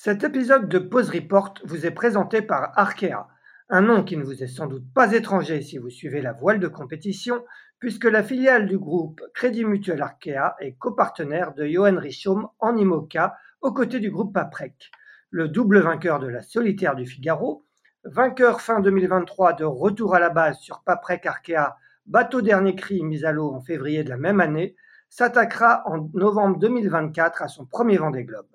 Cet épisode de Pause Report vous est présenté par Arkea, un nom qui ne vous est sans doute pas étranger si vous suivez la voile de compétition, puisque la filiale du groupe Crédit Mutuel Arkea est copartenaire de Johan Richaume en IMOCA aux côtés du groupe Paprec. Le double vainqueur de la solitaire du Figaro, vainqueur fin 2023 de retour à la base sur Paprec Arkea, bateau dernier cri mis à l'eau en février de la même année, s'attaquera en novembre 2024 à son premier Vendée Globe.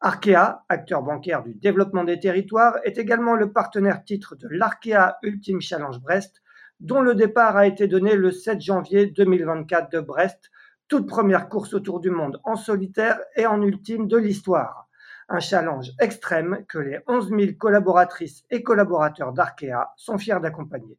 Arkea, acteur bancaire du développement des territoires, est également le partenaire titre de l'Arkea Ultime Challenge Brest, dont le départ a été donné le 7 janvier 2024 de Brest, toute première course autour du monde en solitaire et en ultime de l'histoire. Un challenge extrême que les 11 000 collaboratrices et collaborateurs d'Arkea sont fiers d'accompagner.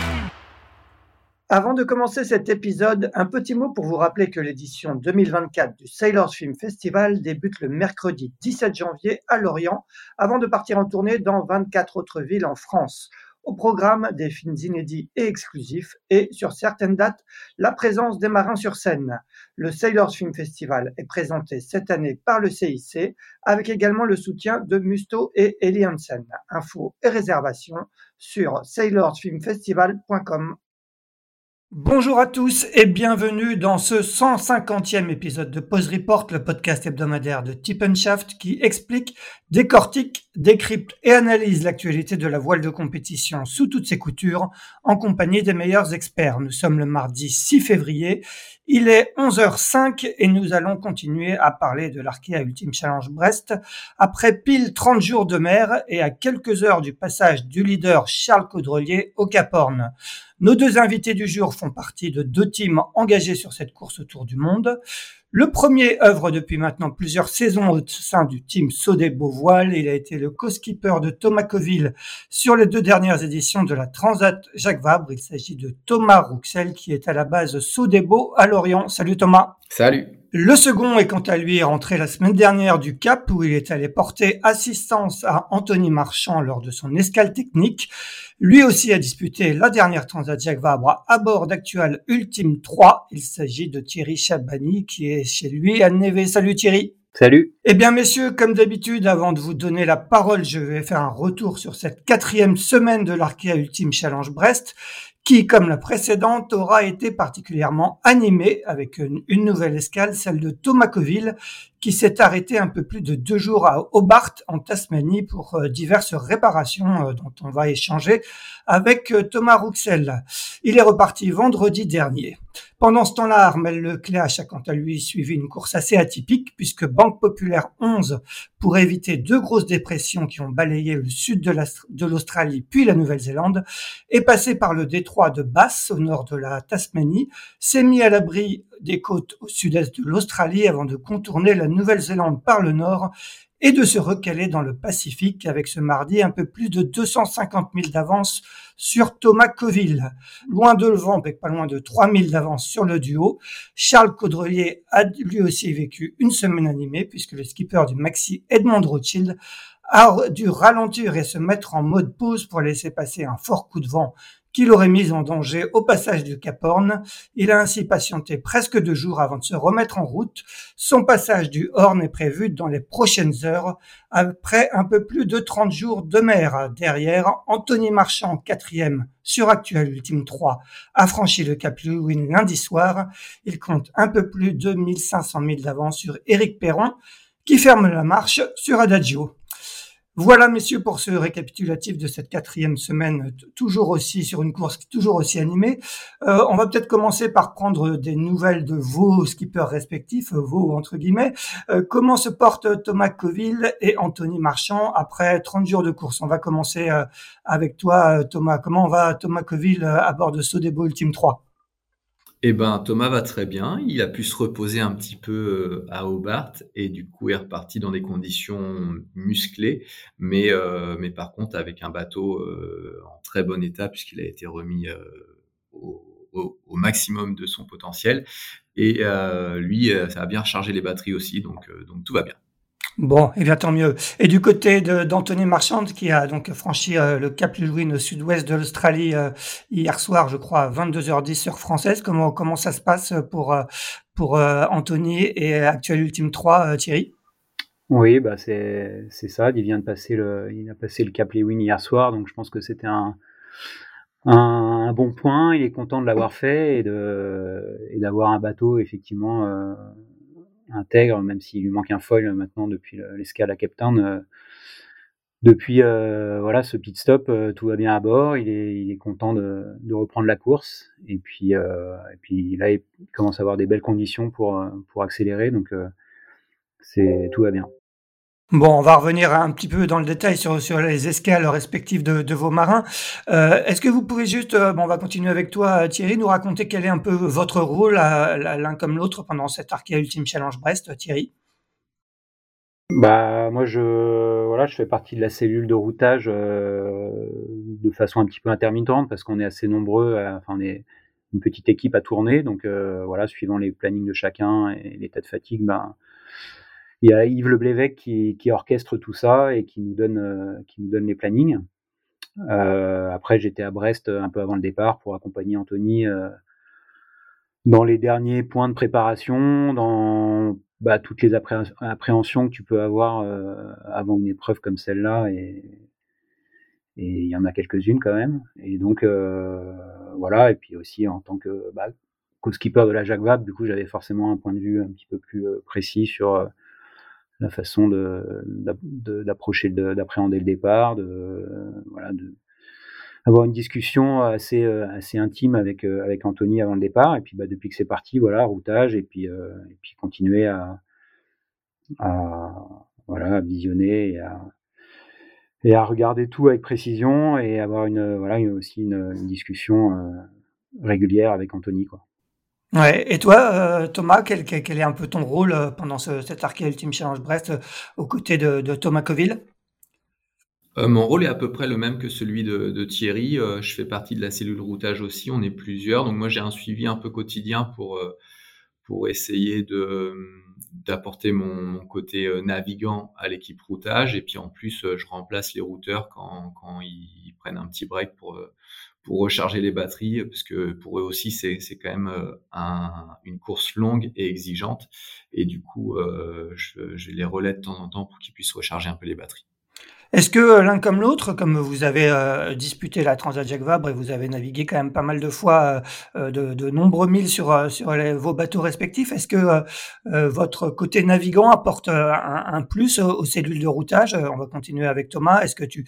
Avant de commencer cet épisode, un petit mot pour vous rappeler que l'édition 2024 du Sailors Film Festival débute le mercredi 17 janvier à Lorient, avant de partir en tournée dans 24 autres villes en France. Au programme des films inédits et exclusifs et sur certaines dates, la présence des marins sur scène. Le Sailors Film Festival est présenté cette année par le CIC avec également le soutien de Musto et Eli Hansen. Infos et réservations sur sailorsfilmfestival.com. Bonjour à tous et bienvenue dans ce 150e épisode de Pause Report, le podcast hebdomadaire de Shaft qui explique, décortique, décrypte et analyse l'actualité de la voile de compétition sous toutes ses coutures en compagnie des meilleurs experts. Nous sommes le mardi 6 février, il est 11h05 et nous allons continuer à parler de l'Arkea Ultime Challenge Brest après pile 30 jours de mer et à quelques heures du passage du leader Charles Caudrelier au Cap Horn. Nos deux invités du jour font partie de deux teams engagés sur cette course autour du monde. Le premier œuvre depuis maintenant plusieurs saisons au sein du team Sodé Beauvoile. Il a été le co-skipper de Thomas Coville sur les deux dernières éditions de la Transat Jacques Vabre. Il s'agit de Thomas Rouxel qui est à la base Sodebo à Lorient. Salut Thomas. Salut. Le second est quant à lui rentré la semaine dernière du Cap où il est allé porter assistance à Anthony Marchand lors de son escale technique. Lui aussi a disputé la dernière Transat Jacques Vabre à bord d'Actual Ultime 3. Il s'agit de Thierry Chabani qui est chez lui à Neve. Salut Thierry. Salut. Eh bien, messieurs, comme d'habitude, avant de vous donner la parole, je vais faire un retour sur cette quatrième semaine de l'Arkea Ultime Challenge Brest qui, comme la précédente, aura été particulièrement animée avec une, nouvelle escale, celle de Thomas Coville, qui s'est arrêté un peu plus de deux jours à Hobart, en Tasmanie, pour euh, diverses réparations euh, dont on va échanger avec euh, Thomas Rouxel. Il est reparti vendredi dernier. Pendant ce temps-là, Armel Lecléache a quant à lui suivi une course assez atypique puisque Banque Populaire 11, pour éviter deux grosses dépressions qui ont balayé le sud de l'Australie puis la Nouvelle-Zélande, est passé par le détroit de Bass au nord de la Tasmanie, s'est mis à l'abri des côtes au sud-est de l'Australie avant de contourner la Nouvelle-Zélande par le nord et de se recaler dans le Pacifique avec ce mardi un peu plus de 250 000 d'avance sur Thomas Coville. Loin de le vent, mais pas loin de 3 000 d'avance sur le duo. Charles Caudrelier a lui aussi vécu une semaine animée puisque le skipper du Maxi Edmond Rothschild a dû ralentir et se mettre en mode pause pour laisser passer un fort coup de vent qui l'aurait mis en danger au passage du Cap Horn. Il a ainsi patienté presque deux jours avant de se remettre en route. Son passage du Horn est prévu dans les prochaines heures, après un peu plus de 30 jours de mer. Derrière, Anthony Marchand, quatrième sur Actuel Ultime 3, a franchi le Cap Lewin lundi soir. Il compte un peu plus de 1500 000 d'avance sur Eric Perron, qui ferme la marche sur Adagio. Voilà, messieurs, pour ce récapitulatif de cette quatrième semaine, toujours aussi sur une course toujours aussi animée. Euh, on va peut-être commencer par prendre des nouvelles de vos skippers respectifs, vos entre guillemets. Euh, comment se portent Thomas Coville et Anthony Marchand après 30 jours de course? On va commencer euh, avec toi, Thomas. Comment va Thomas Coville à bord de Sodebo Ultime 3 eh ben, Thomas va très bien. Il a pu se reposer un petit peu euh, à Hobart et du coup est reparti dans des conditions musclées, mais, euh, mais par contre avec un bateau euh, en très bon état puisqu'il a été remis au, maximum de son potentiel. Et lui, ça a bien rechargé les batteries aussi, donc, donc tout va bien. Bon, et eh bien tant mieux. Et du côté d'Anthony Marchand, qui a donc franchi euh, le Cap Lewin au sud-ouest de l'Australie euh, hier soir, je crois, à 22h10 heure française, comment, comment ça se passe pour, euh, pour Anthony et actuel Ultime 3, Thierry? Oui, bah c'est ça. Il vient de passer le, il a passé le Cap Lewin hier soir, donc je pense que c'était un, un, bon point. Il est content de l'avoir fait et d'avoir un bateau effectivement intègre, même s'il lui manque un foil maintenant depuis l'escale à Cape. Euh, depuis euh, voilà ce pit stop, euh, tout va bien à bord. Il est, content de, reprendre la course. Et puis, et puis là, il commence à avoir des belles conditions pour, pour accélérer. Donc, c'est tout va bien. Bon, on va revenir un petit peu dans le détail sur, sur les escales respectives de, vos marins. Euh, Est-ce que vous pouvez juste, euh, bon, on va continuer avec toi Thierry, nous raconter quel est un peu votre rôle l'un comme l'autre pendant cet Arkea Ultimate Challenge Brest, Thierry? Bah moi je voilà je fais partie de la cellule de routage euh, de façon un petit peu intermittente parce qu'on est assez nombreux enfin on est une petite équipe à tourner donc euh, voilà suivant les plannings de chacun et l'état de fatigue ben il y a Yves Leblévec qui, orchestre tout ça et qui nous donne, euh, qui nous donne les plannings. Euh, après, j'étais à Brest un peu avant le départ pour accompagner Anthony euh, dans les derniers points de préparation, dans bah, toutes les appréhensions que tu peux avoir avant une épreuve comme celle-là. Et, et il y en a quelques-unes quand même. Et donc, voilà. Et puis aussi, en tant que bah, co-skipper de la Jacques Vabre, du coup, j'avais forcément un point de vue un petit peu plus précis sur la façon d'approcher, d'appréhender le départ, de, voilà, avoir une discussion assez, assez intime avec, avec Anthony avant le départ. Et puis bah, depuis que c'est parti, voilà, routage et puis, et puis continuer à, à, voilà, visionner et à, et à regarder tout avec précision et avoir une, voilà, aussi une, une discussion régulière avec Anthony. Quoi. Et toi, euh, Thomas, quel, est un peu ton rôle euh, pendant ce, cet Arkea Ultimate Challenge Brest euh, aux côtés de, Thomas Coville? Mon rôle est à peu près le même que celui de, Thierry. je fais partie de la cellule routage aussi. On est plusieurs. Donc moi, j'ai un suivi un peu quotidien pour, essayer d'apporter mon, mon, côté navigant à l'équipe routage. Et puis en plus, je remplace les routeurs quand, quand ils prennent un petit break pour pour recharger les batteries, parce que pour eux aussi, c'est quand même euh, un, une course longue et exigeante. Et du coup, euh, je, je les relais de temps en temps pour qu'ils puissent recharger un peu les batteries. Est-ce que euh, l'un comme l'autre, comme vous avez euh, disputé la Transat Jacques Vabre et vous avez navigué quand même pas mal de fois euh, de, nombreux milles sur, vos bateaux respectifs, est-ce que votre côté navigant apporte un, plus aux, cellules de routage? On va continuer avec Thomas. Est-ce que tu,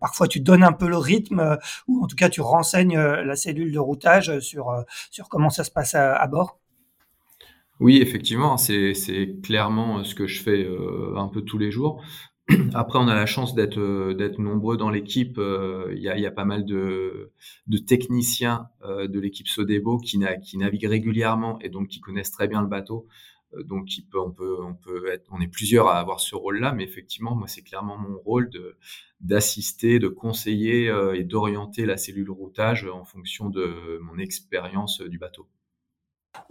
parfois tu donnes un peu le rythme ou en tout cas tu renseignes la cellule de routage sur, comment ça se passe à bord? Oui, effectivement, c'est clairement ce que je fais un peu tous les jours. Après, on a la chance d'être euh, nombreux dans l'équipe. Euh, il y, a, pas mal de, techniciens euh, de l'équipe Sodebo qui, naviguent régulièrement et donc qui connaissent très bien le bateau. donc, on est plusieurs à avoir ce rôle-là, mais effectivement, moi, c'est clairement mon rôle d'assister, de conseiller et d'orienter la cellule routage en fonction de mon expérience du bateau.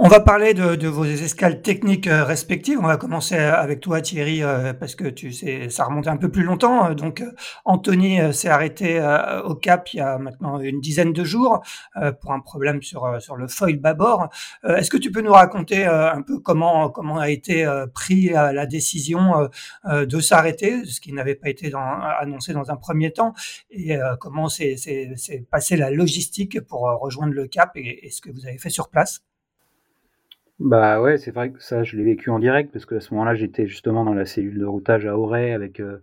On va parler de, vos escales techniques euh, respectives. On va commencer avec toi, Thierry, euh, parce que tu sais, ça remonte un peu plus longtemps. Euh, donc, Anthony s'est arrêté au Cap il y a maintenant une dizaine de jours pour un problème sur sur le foil bâbord. Est-ce que tu peux nous raconter un peu comment comment a été pris la décision de s'arrêter, ce qui n'avait pas été annoncé dans un premier temps, et comment s'est passé la logistique pour rejoindre le Cap et ce que vous avez fait sur place? Bah ouais, c'est vrai que ça, je l'ai vécu en direct parce que à ce moment-là, j'étais justement dans la cellule de routage à Auray avec euh,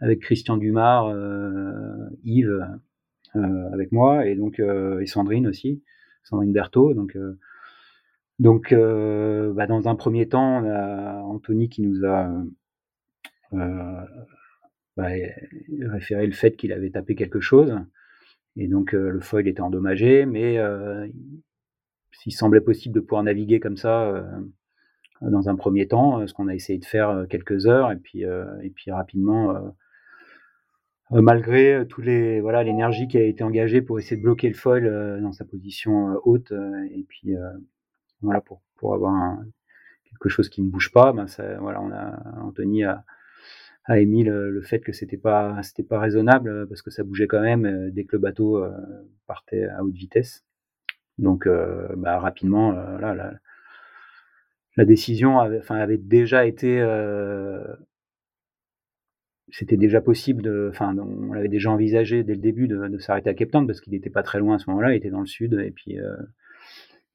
avec Christian Dumas, Yves avec moi et donc et Sandrine aussi, Sandrine Berthaud. Donc donc, bah, dans un premier temps, on a Anthony qui nous a bah, référé le fait qu'il avait tapé quelque chose. Et donc, le foil était endommagé, mais s'il semblait possible de pouvoir naviguer comme ça dans un premier temps, ce qu'on a essayé de faire quelques heures, et puis, et puis rapidement, malgré tous les voilà l'énergie qui a été engagée pour essayer de bloquer le foil dans sa position haute, et puis voilà pour, pour avoir quelque chose qui ne bouge pas, ben ça, voilà, Anthony a, a émis le, fait que c'était pas c'était pas raisonnable parce que ça bougeait quand même euh, dès que le bateau euh, partait à haute vitesse. Donc euh, bah, rapidement là, la, décision avait, déjà été c'était déjà possible de, enfin, on l'avait déjà envisagé dès le début de, s'arrêter à Cape Town parce qu'il n'était pas très loin à ce moment-là, il était dans le sud et puis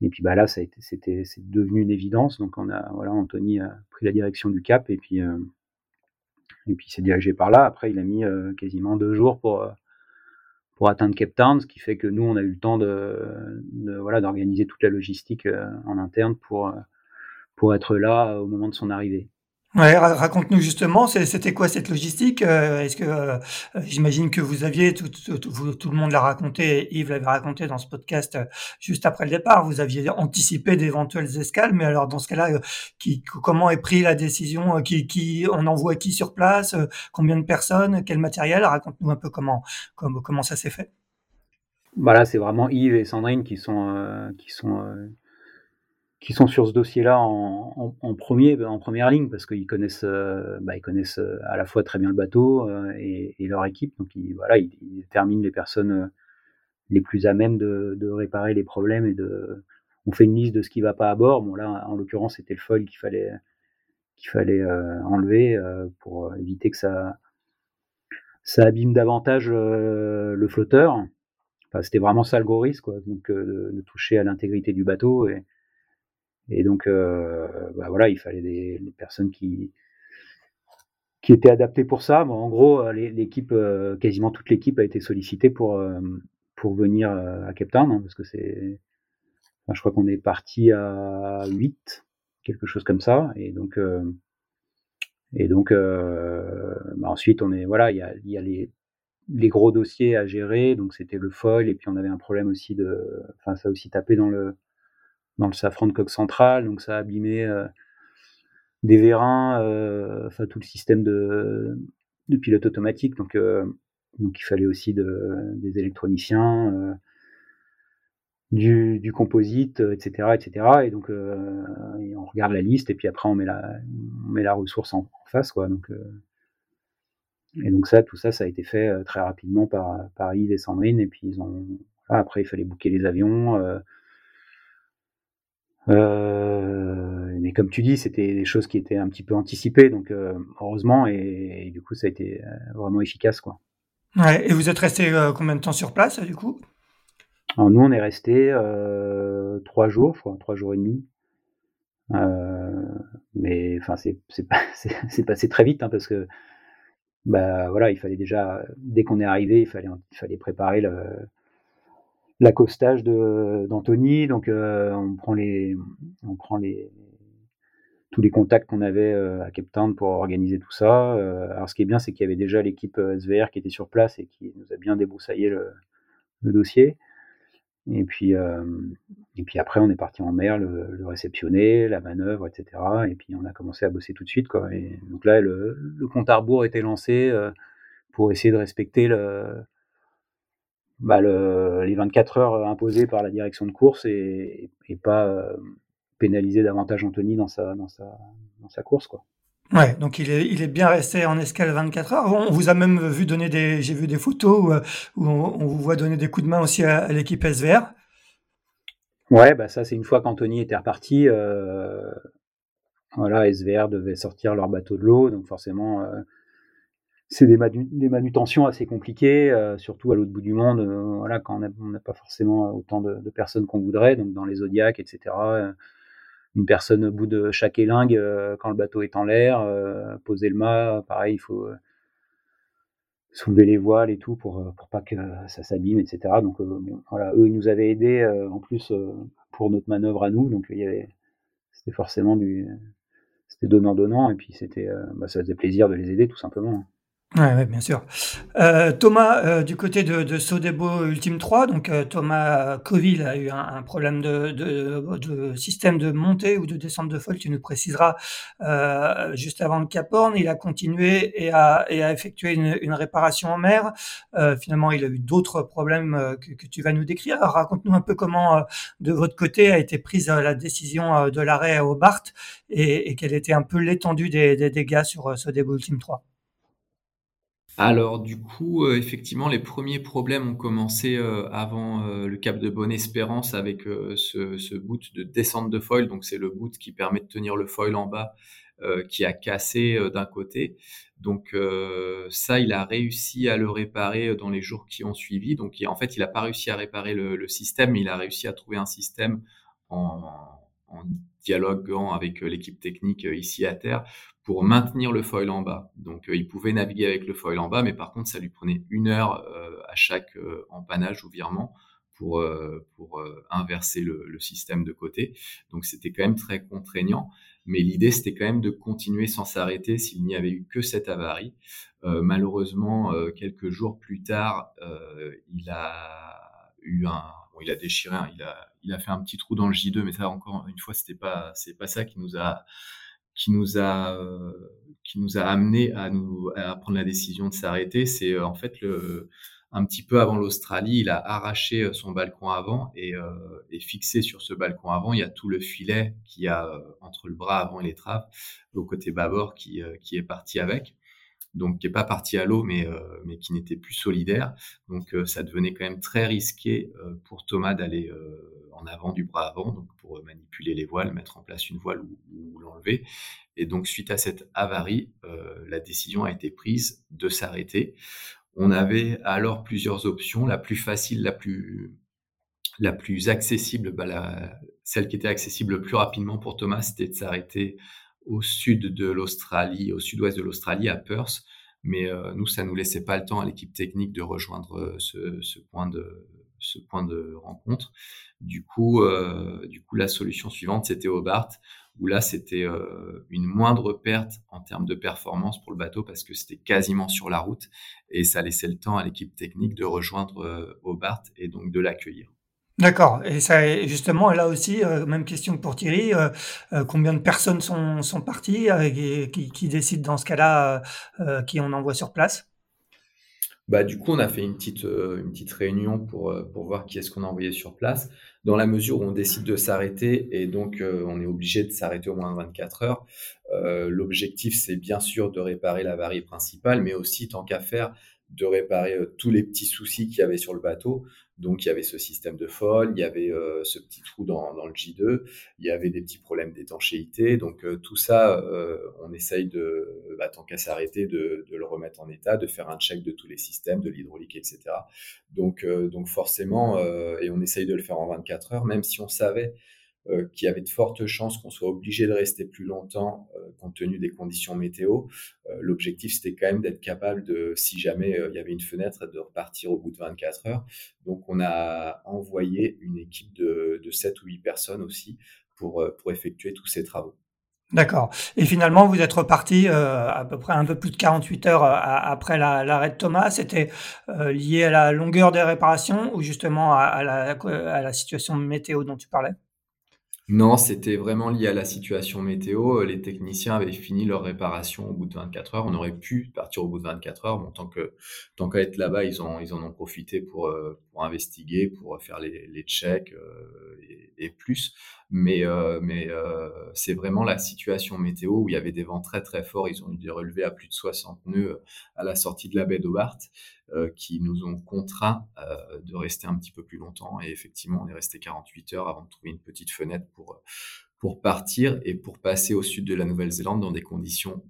et puis bah là, ça c'est devenu une évidence. Donc on a, voilà, Anthony a pris la direction du cap et puis euh, s'est dirigé par là. Après, il a mis euh, quasiment deux jours pour euh, pour atteindre Cape Town, ce qui fait que nous, on a eu le temps de, voilà d'organiser toute la logistique en interne pour pour être là au moment de son arrivée. Raconte-nous justement, c'était quoi cette logistique euh, Est-ce que euh, j'imagine que vous aviez tout, le monde l'a raconté, Yves l'avait raconté dans ce podcast euh, juste après le départ. Vous aviez anticipé d'éventuelles escales, mais alors dans ce cas-là, comment est pris la décision qui, on envoie qui sur place Combien de personnes Quel matériel Raconte-nous un peu comment ça s'est fait. Voilà, c'est vraiment Yves et Sandrine qui sont qui sont qui sont sur ce dossier-là en, en, premier, en première ligne, parce qu'ils connaissent, euh, bah, ils connaissent euh, à la fois très bien le bateau euh, et, leur équipe. Donc ils, voilà, ils, déterminent les personnes les plus à même de, réparer les problèmes et de. On fait une liste de ce qui va pas à bord. Bon là, en l'occurrence, c'était le foil qu'il fallait qu'il fallait enlever pour éviter que ça ça abîme davantage le flotteur. Enfin, c'était vraiment ça le gros risque, quoi. Donc de, toucher à l'intégrité du bateau et donc, euh, bah voilà, il fallait des, personnes qui qui étaient adaptées pour ça. Bon, en gros, euh, l'équipe, euh, quasiment toute l'équipe a été sollicitée pour pour venir à Cape Town, hein, parce que c'est, je crois qu'on est parti à 8, quelque chose comme ça, et donc et donc bah ensuite on est voilà, il y a, y a les les gros dossiers à gérer, donc c'était le foil, et puis on avait un problème aussi de, enfin ça aussi tapé dans le dans le safran de coque centrale, donc ça a abîmé euh, des vérins, euh, enfin tout le système de, de pilote automatique, donc, euh, donc il fallait aussi de, des électroniciens, du, composite, etc., etc. Et donc on regarde la liste et puis après on met la, ressource en, face, quoi. Donc et donc tout ça, a été fait très rapidement par, par Yves et Sandrine. Et puis après il fallait booker les avions. Mais comme tu dis, c'était des choses qui étaient un petit peu anticipées, donc euh, heureusement, et, du coup, ça a été euh, vraiment efficace, quoi. Ouais, et vous êtes resté combien de temps sur place, du coup? Alors, Nous, on est resté trois jours, je trois jours et demi. mais enfin, c'est passé très vite, hein, parce que bah voilà, il fallait déjà, dès qu'on est arrivé, il fallait, il fallait préparer le, l'accostage d'Anthony. Donc euh, on prend les on prend les tous les contacts qu'on avait euh, à Cape Town pour organiser tout ça. Euh, alors ce qui est bien, c'est qu'il y avait déjà l'équipe SVR qui était sur place et qui nous a bien débroussaillé le, dossier. Et puis, et puis après, on est parti en mer, le, réceptionner, la manœuvre, etc. Et puis on a commencé à bosser tout de suite. Quoi. Et donc là, le, le compte à rebours était lancé pour essayer de respecter le, bah, le, les 24 heures euh, imposées par la direction de course et, et pas euh, pénaliser davantage Anthony dans sa, dans sa, dans sa course. Quoi. Ouais, donc il est, il est bien resté en escale 24 heures. On vous a même vu donner des, j'ai vu des photos où, euh, où on, vous voit donner des coups de main aussi à, l'équipe SVR. Ouais, bah ça c'est une fois qu'Anthony était reparti. Euh, voilà, SVR devait sortir leur bateau de l'eau, donc forcément euh, c'est des, manutentions assez compliquées, euh, surtout à l'autre bout du monde, euh, voilà, quand on n'a pas forcément autant de, personnes qu'on voudrait, donc dans les zodiacs, etc. Euh, une personne au bout de chaque élingue quand le bateau est en l'air, poser le mât, pareil, il faut soulever les voiles et tout pour pour pas que ça s'abîme, etc. Donc voilà, eux ils nous avaient aidés en plus pour notre manœuvre à nous, donc c'était forcément du c'était donnant donnant et puis c'était bah, ça faisait plaisir de les aider tout simplement. Ouais, bien sûr. Euh, Thomas, euh, du côté de, de Sodebo Ultime 3, donc euh, Thomas Coville a eu un, problème de, système de montée ou de descente de foil, tu nous préciseras, juste avant le Cap Horn. Il a continué et a, effectué une, réparation en mer. finalement, il a eu d'autres problèmes que, que, tu vas nous décrire. Raconte-nous un peu comment, de votre côté, a été prise la décision de l'arrêt au Bart et, et quelle était un peu l'étendue des, des dégâts sur Sodebo Ultime 3. Alors du coup, euh, effectivement, les premiers problèmes ont commencé euh, avant euh, le cap de Bonne-Espérance avec ce, ce, boot de descente de foil. Donc c'est le boot qui permet de tenir le foil en bas, qui a cassé d'un côté. Donc ça, il a réussi à le réparer dans les jours qui ont suivi. Donc en fait, il n'a pas réussi à réparer le, système, mais il a réussi à trouver un système en dialoguant avec l'équipe technique ici à terre pour maintenir le foil en bas. Donc euh, il pouvait naviguer avec le foil en bas, mais par contre ça lui prenait une heure euh, à chaque euh, empannage ou virement pour, pour inverser le, système de côté. Donc c'était quand même très contraignant, mais l'idée c'était quand même de continuer sans s'arrêter s'il n'y avait eu que cette avarie. malheureusement, quelques jours plus tard, il a eu un, il a déchiré, il a, il a fait un petit trou dans le J2, mais ça encore une fois c'était pas, c'est pas ça qui nous a qui nous a euh, qui nous a amené à nous à prendre la décision de s'arrêter, c'est euh, en fait le un petit peu avant l'Australie, il a arraché euh, son balcon avant et, et, fixé sur ce balcon avant, il y a tout le filet qui a entre le bras avant et l'étrave au côté bâbord qui, qui est parti avec donc qui est pas parti à l'eau, mais, euh, mais qui n'était plus solidaire. Donc euh, ça devenait quand même très risqué euh, pour Thomas d'aller en avant du bras avant, donc pour manipuler les voiles, mettre en place une voile ou, l'enlever. Et donc suite à cette avarie, la décision a été prise de s'arrêter. On avait alors plusieurs options. La plus facile, la plus la plus accessible, bah celle qui était accessible le plus rapidement pour Thomas, c'était de s'arrêter au sud de l'Australie, au sud-ouest de l'Australie, à Perth. Mais euh, nous, ça nous laissait pas le temps à l'équipe technique de rejoindre euh, ce, point de ce point de rencontre. Du coup, euh, du coup, la solution suivante, c'était Hobart, où là, c'était euh, une moindre perte en termes de performance pour le bateau parce que c'était quasiment sur la route et ça laissait le temps à l'équipe technique de rejoindre Hobart et donc de l'accueillir. D'accord. Et ça, justement, là aussi, euh, même question pour Thierry. Euh, euh, combien de personnes sont, sont parties et qui, décident dans ce cas-là qui on envoie sur place? Bah, du coup, on a fait une petite, une petite réunion pour, pour voir qui est-ce qu'on a envoyé sur place. Dans la mesure où on décide de s'arrêter et donc on est obligé de s'arrêter au moins 24 heures, l'objectif c'est bien sûr de réparer la varie principale, mais aussi tant qu'à faire de réparer tous les petits soucis qu'il y avait sur le bateau. Donc il y avait ce système de folle, il y avait euh, ce petit trou dans, dans, le J2, il y avait des petits problèmes d'étanchéité. Donc euh, tout ça, euh, on essaye de, bah, tant qu'à s'arrêter, de, de, le remettre en état, de faire un check de tous les systèmes, de l'hydraulique, etc. Donc, donc forcément, et on essaye de le faire en 24 heures, même si on savait euh, qu'il avait de fortes chances qu'on soit obligé de rester plus longtemps euh, compte tenu des conditions météo. Euh, l'objectif, c'était quand même d'être capable de, si jamais il y avait une fenêtre, de repartir au bout de 24 heures. Donc, on a envoyé une équipe de, de 7 ou 8 personnes aussi pour, pour effectuer tous ces travaux. D'accord. Et finalement, vous êtes reparti euh, à peu près un peu plus de 48 heures après l'arrêt de Thomas. C'était euh, lié à la longueur des réparations ou justement à, la, à la situation météo dont tu parlais? Non, c'était vraiment lié à la situation météo. Les techniciens avaient fini leur réparation au bout de 24 heures. On aurait pu partir au bout de 24 heures. Bon, tant que tant qu'à être là-bas, ils en ont profité pour euh, pour investiguer, pour faire les les checks euh, et, plus. Mais euh, mais c'est vraiment la situation météo où il y avait des vents très très forts. Ils ont eu des relevés à plus de 60 nœuds à la sortie de la baie d'Hobart. Euh, qui nous ont contraints euh, de rester un petit peu plus longtemps. Et effectivement, on est resté 48 heures avant de trouver une petite fenêtre pour, pour partir et pour passer au sud de la Nouvelle-Zélande dans des conditions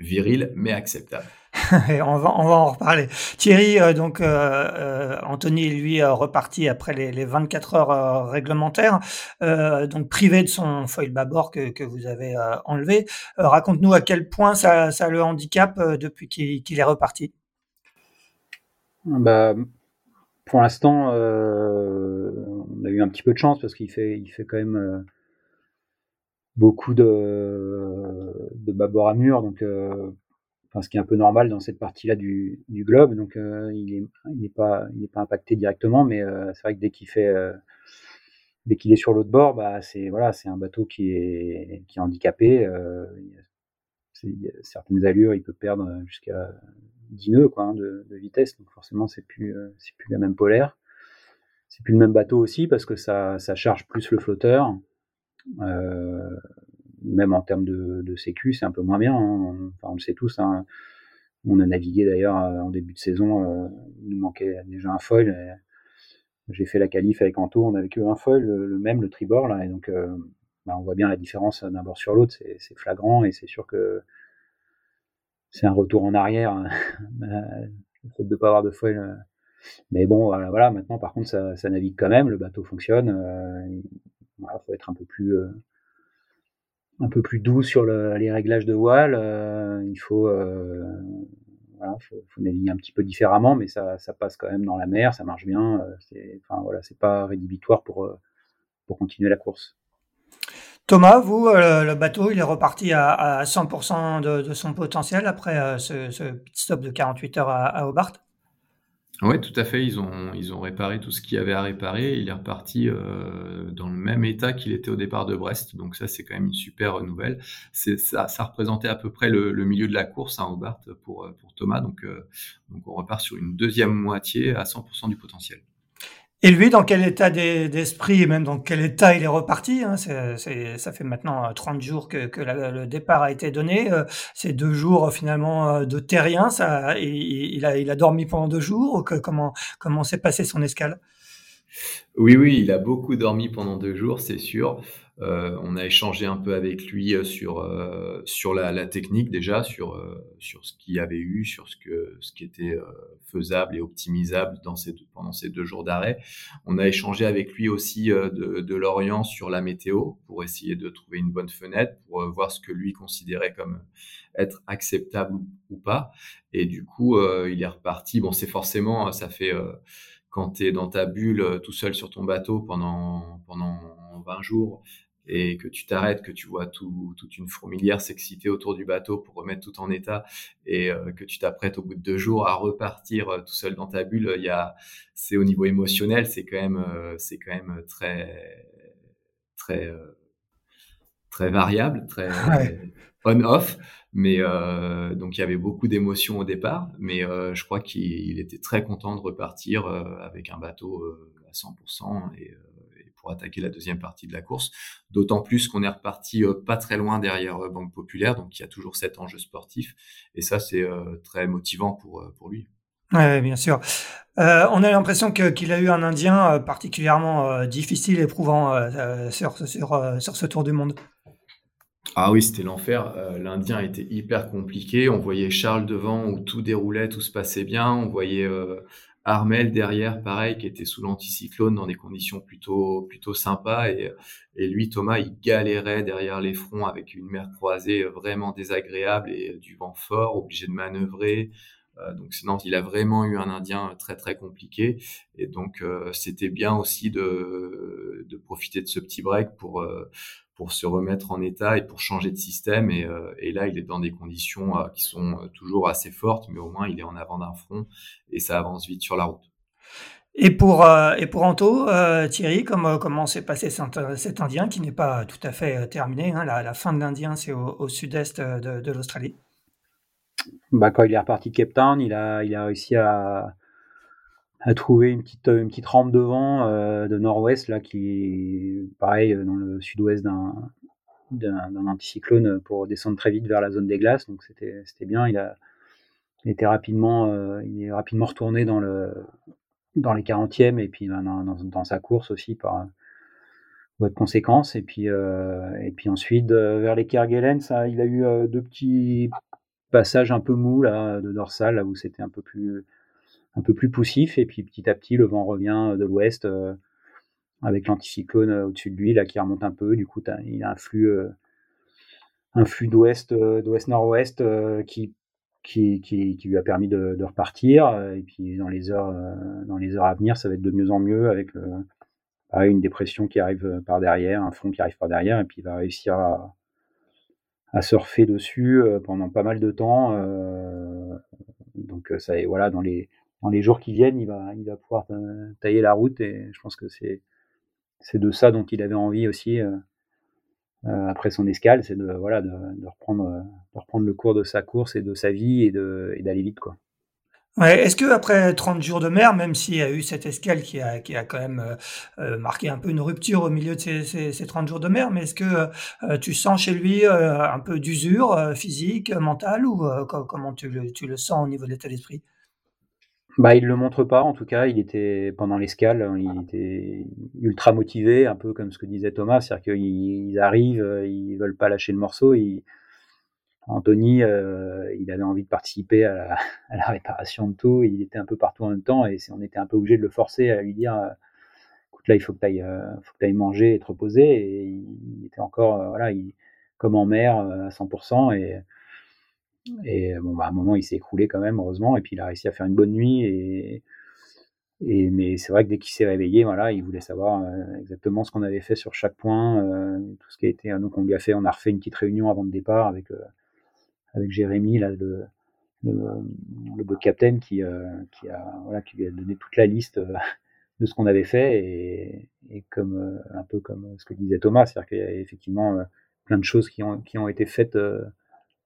viriles mais acceptables. on, va, en reparler. Thierry, euh, donc euh, Anthony, lui, reparti après les, les 24 heures réglementaires, donc privé de son foil bâbord que, vous avez enlevé. Raconte-nous à quel point ça, le handicap depuis qu'il est reparti. bah, pour l'instant, on a eu un petit peu de chance parce qu'il fait, il fait quand même beaucoup de, de bâbord à mur, donc enfin, ce qui est un peu normal dans cette partie-là du, du, globe. Donc il est, il est pas, pas impacté directement, mais c'est vrai que dès qu'il fait dès qu'il est sur l'autre bord, bah, c'est voilà, c'est un bateau qui est, qui est handicapé. Euh, certaines allures, il peut perdre jusqu'à 10 nœuds quoi, hein, de, vitesse. Donc forcément, c'est plus, euh, c'est plus la même polaire. C'est plus le même bateau aussi parce que ça, ça charge plus le flotteur. Euh, même en termes de, de sécu, c'est un peu moins bien. Hein. On le sait tous. Hein. On a navigué d'ailleurs en début de saison. il nous manquait déjà un foil. J'ai fait la qualif avec Anto, on n'avait que un foil, le, même, le tribord, là, et donc euh, bah, on voit bien la différence d'un bord sur l'autre, c'est flagrant, et c'est sûr que c'est un retour en arrière, hein. le fait de ne pas avoir de foil. Euh. Mais bon, voilà, maintenant par contre ça, ça, navigue quand même, le bateau fonctionne, euh, il faut être un peu plus un peu plus doux sur le, les réglages de voile. il faut voilà, faut, faut, naviguer un petit peu différemment, mais ça, passe quand même dans la mer, ça marche bien. Euh, c'est, enfin voilà, c'est pas rédhibitoire pour euh, pour continuer la course. Thomas, vous, euh, le bateau, il est reparti à, 100% de, son potentiel après ce, ce, pit stop de 48 heures à, à Hobart? Oui, tout à fait. Ils ont, ils ont réparé tout ce qu'il y avait à réparer. Il est reparti euh, dans le même état qu'il était au départ de Brest. Donc ça, c'est quand même une super nouvelle. Ça, ça représentait à peu près le, milieu de la course, hein, Hobart, pour, pour Thomas. Donc, euh, donc on repart sur une deuxième moitié à 100% du potentiel. Et lui, dans quel état d'esprit et même dans quel état il est reparti hein, Ça fait maintenant 30 euh, jours que, le départ a été donné. Euh, c'est deux jours finalement euh, de terrien. Ça, il, a, il a dormi pendant deux jours. Comment, comment s'est passé son escale? Oui, oui, il a beaucoup dormi pendant deux jours, c'est sûr. Euh, on a échangé un peu avec lui euh, sur euh, sur la, technique déjà, sur sur ce qu'il y avait eu, sur ce que ce qui était faisable et optimisable pendant ces deux jours d'arrêt. On a échangé avec lui aussi de, de l'Orient sur la météo pour essayer de trouver une bonne fenêtre pour voir ce que lui considérait comme être acceptable ou, pas. Et du coup, il est reparti. Bon, c'est forcément ça fait quand tu es dans ta bulle tout seul sur ton bateau pendant pendant 20 jours et que tu t'arrêtes, que tu vois tout, toute une fourmilière s'exciter autour du bateau pour remettre tout en état et euh, que tu t'apprêtes au bout de deux jours à repartir euh, tout seul dans ta bulle, il y a, c'est au niveau émotionnel, c'est quand même, euh, c'est quand même très, très, très variable, très on-off. Mais donc il y avait beaucoup d'émotions au départ, mais je crois qu'il était très content de repartir avec un bateau à 100% et pour attaquer la deuxième partie de la course. D'autant plus qu'on est reparti euh, pas très loin derrière euh, Banque Populaire, donc il y a toujours cet enjeu sportif. Et ça, c'est euh, très motivant pour, pour lui. Oui, bien sûr. on a l'impression qu'il a eu un Indien particulièrement difficile, éprouvant sur, sur, sur ce tour du monde. Ah oui, c'était l'enfer. L'Indien était hyper compliqué. On voyait Charles devant où tout déroulait, tout se passait bien. On voyait Armel derrière, pareil, qui était sous l'anticyclone dans des conditions plutôt plutôt sympas. Et, et lui, Thomas, il galérait derrière les fronts avec une mer croisée vraiment désagréable et du vent fort, obligé de manœuvrer. Euh, donc sinon, il a vraiment eu un Indien très très compliqué. Et donc euh, c'était bien aussi de, de profiter de ce petit break pour euh, pour se remettre en état et pour changer de système. Et, euh, et là, il est dans des conditions euh, qui sont euh, toujours assez fortes, mais au moins il est en avant d'un front et ça avance vite sur la route. Et pour, et pour Anto, Thierry, comment, comment s'est passé cet, Indien qui n'est pas tout à fait terminé hein, la, la, fin de l'Indien, c'est au, sud-est de, de l'Australie? Bah, Quand il est reparti de Cape Town, il a, il a réussi à, à trouver une petite une petite rampe de vent euh, de nord-ouest là qui est pareil euh, dans le sud-ouest d'un d'un anticyclone pour descendre très vite vers la zone des glaces. Donc c'était c'était bien. Il a il rapidement euh, il est rapidement retourné dans le dans les 40e et puis dans, dans, dans sa course aussi par de conséquence. Et puis et puis ensuite vers les Kerguelen il a eu deux petits passages un peu mous là de dorsal là où c'était un peu plus un peu plus poussif. Et puis petit à petit, le vent revient de l'ouest euh, avec l'anticyclone euh, au-dessus de lui, là, qui remonte un peu. Du coup, il a un flux, euh, d'ouest, d'ouest-nord-ouest qui lui a permis de, repartir. Et puis dans les heures, dans les heures à venir, ça va être de mieux en mieux avec le, une dépression qui arrive par derrière, un front qui arrive par derrière, et puis il va réussir à, surfer dessus pendant pas mal de temps. donc ça, voilà, dans les dans les jours qui viennent, il va pouvoir tailler la route, et je pense que c'est c'est de ça dont il avait envie aussi euh, après son escale, c'est de, voilà, de, de, reprendre, euh, de reprendre le cours de sa course et de sa vie et d'aller vite. Quoi. Est-ce que après 30 jours de mer, même s'il y a eu cette escale qui a, qui a quand même euh, euh marqué un peu une rupture au milieu de ces, ces, ces 30 jours de mer, mais est-ce que euh, tu sens chez lui euh, un peu d'usure physique, mentale, ou comment tu le, tu le sens au niveau de l'état d'esprit? Bah, il le montre pas, en tout cas. Il était pendant l'escale, il était ultra motivé, un peu comme ce que disait Thomas, c'est-à-dire qu'ils arrivent, ils veulent pas lâcher le morceau. Anthony, euh, il avait envie de participer à la, à la, réparation de tout. Il était un peu partout en même temps et on était un peu obligé de le forcer à lui dire, euh, écoute là, il faut que tu ailles, euh, manger et te reposer. Et il était encore, euh, voilà, il, comme en mer à 100% et et bon, bah, à un moment, il s'est écroulé quand même, heureusement. Et puis, il a réussi à faire une bonne nuit. Et, et mais c'est vrai que dès qu'il s'est réveillé, voilà, il voulait savoir euh, exactement ce qu'on avait fait sur chaque point, euh, tout ce qui a été. Donc, on lui a fait, on a refait une petite réunion avant le départ avec euh, avec Jérémy, là, le, le, le captain, qui, qui a voilà, qui lui a donné toute la liste de ce qu'on avait fait et, et comme un peu comme ce que disait Thomas, c'est-à-dire qu'il y a effectivement plein de choses qui ont qui ont été faites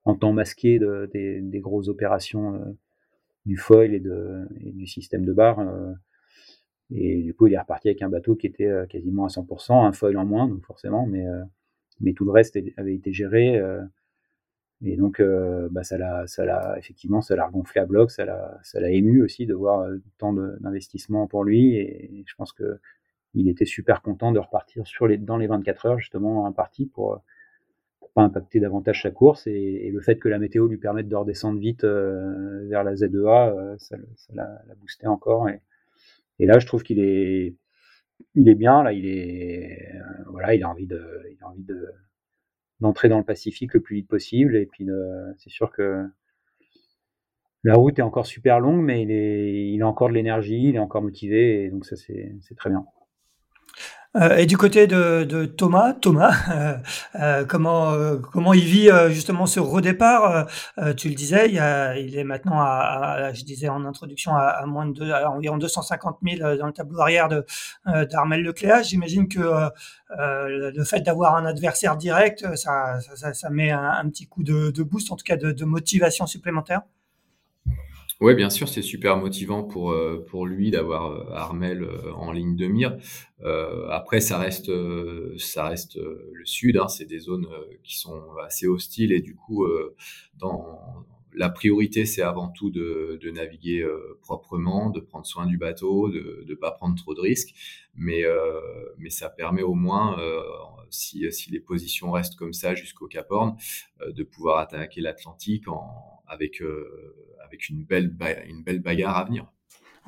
en temps masqué de, des, des, grosses opérations euh, du foil et, de, et, du système de barre. Euh, et du coup, il est reparti avec un bateau qui était euh, quasiment à 100%, un foil en moins, donc forcément, mais, mais tout le reste avait été géré. et donc, bah, ça l'a, ça l'a, effectivement, ça l'a regonflé à bloc, ça l'a, ça l'a ému aussi de voir tant d'investissement pour lui. Et je pense que il était super content de repartir sur les, dans les 24 heures, justement, un parti pour, pas impacter davantage sa course et, le fait que la météo lui permette de redescendre vite euh, vers la ZEA, euh, ça, l'a, boosté encore. Et, là, je trouve qu'il est, il est bien. Là, il est, euh, voilà, il a envie de, il a envie de d'entrer dans le Pacifique le plus vite possible. Et puis, c'est sûr que la route est encore super longue, mais il, est, il a encore de l'énergie, il est encore motivé, et donc ça, c'est très bien. Euh, et du côté de, Thomas, Thomas, euh, euh comment euh, comment il vit justement ce redépart Tu le disais, il, a, il est maintenant à, je disais en introduction, à, à moins de deux, à environ 250 000 dans le tableau arrière de d'Armel Lecléa. J'imagine que le fait d'avoir un adversaire direct, ça, ça, ça met un, un, petit coup de, de, boost, en tout cas de, de motivation supplémentaire. Oui, bien sûr, c'est super motivant pour, euh, pour lui d'avoir euh, Armel euh, en ligne de mire. après, ça reste, ça reste le sud, hein, c'est des zones qui sont assez hostiles et du coup, dans, la priorité, c'est avant tout de, naviguer proprement, de prendre soin du bateau, de ne pas prendre trop de risques. Mais, mais ça permet au moins, si, si les positions restent comme ça jusqu'au Cap Horn, de pouvoir attaquer l'Atlantique avec avec une belle, une belle bagarre à venir.